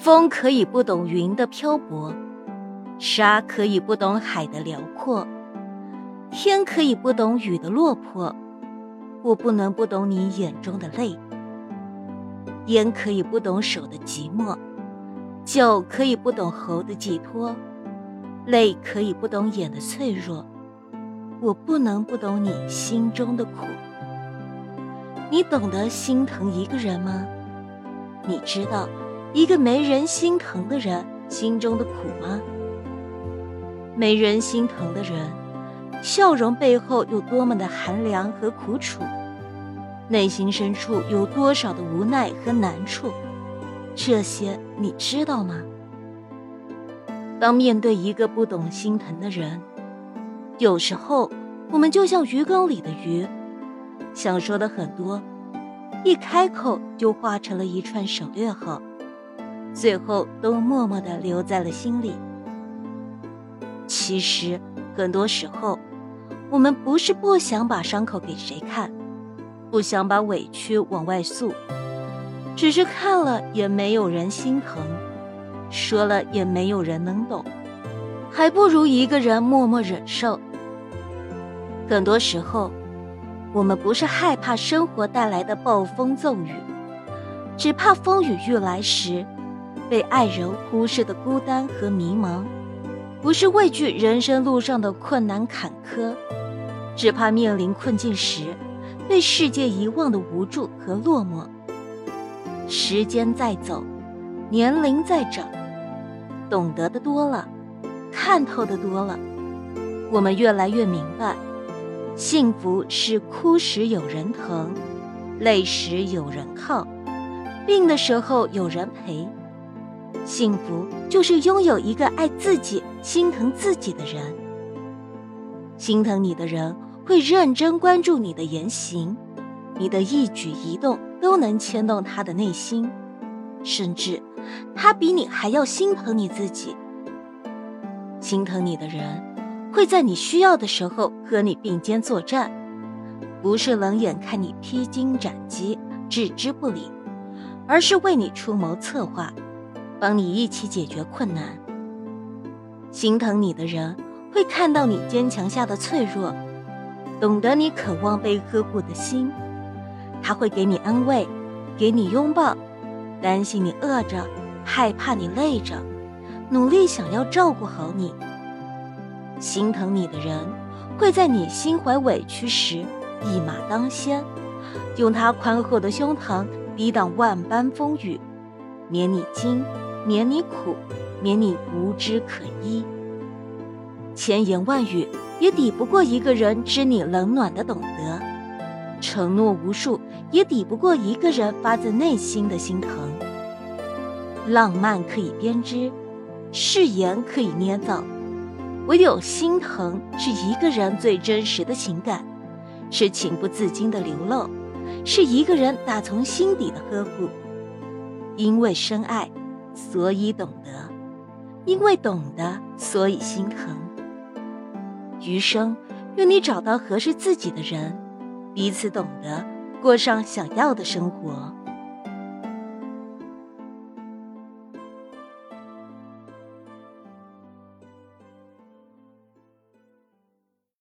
风可以不懂云的漂泊，沙可以不懂海的辽阔，天可以不懂雨的落魄。我不能不懂你眼中的泪，烟可以不懂手的寂寞，酒可以不懂喉的寄托，泪可以不懂眼的脆弱。我不能不懂你心中的苦。你懂得心疼一个人吗？你知道一个没人心疼的人心中的苦吗？没人心疼的人。笑容背后有多么的寒凉和苦楚，内心深处有多少的无奈和难处，这些你知道吗？当面对一个不懂心疼的人，有时候我们就像鱼缸里的鱼，想说的很多，一开口就化成了一串省略号，最后都默默的留在了心里。其实很多时候。我们不是不想把伤口给谁看，不想把委屈往外诉，只是看了也没有人心疼，说了也没有人能懂，还不如一个人默默忍受。很多时候，我们不是害怕生活带来的暴风骤雨，只怕风雨欲来时，被爱人忽视的孤单和迷茫；不是畏惧人生路上的困难坎坷。只怕面临困境时，被世界遗忘的无助和落寞。时间在走，年龄在长，懂得的多了，看透的多了，我们越来越明白，幸福是哭时有人疼，累时有人靠，病的时候有人陪。幸福就是拥有一个爱自己、心疼自己的人。心疼你的人。会认真关注你的言行，你的一举一动都能牵动他的内心，甚至他比你还要心疼你自己。心疼你的人会在你需要的时候和你并肩作战，不是冷眼看你披荆斩棘置之不理，而是为你出谋策划，帮你一起解决困难。心疼你的人会看到你坚强下的脆弱。懂得你渴望被呵护的心，他会给你安慰，给你拥抱，担心你饿着，害怕你累着，努力想要照顾好你。心疼你的人，会在你心怀委屈时一马当先，用他宽厚的胸膛抵挡万般风雨，免你惊，免你苦，免你无枝可依。千言万语。也抵不过一个人知你冷暖的懂得，承诺无数也抵不过一个人发自内心的心疼。浪漫可以编织，誓言可以捏造，唯有心疼是一个人最真实的情感，是情不自禁的流露，是一个人打从心底的呵护。因为深爱，所以懂得；因为懂得，所以心疼。余生，愿你找到合适自己的人，彼此懂得，过上想要的生活。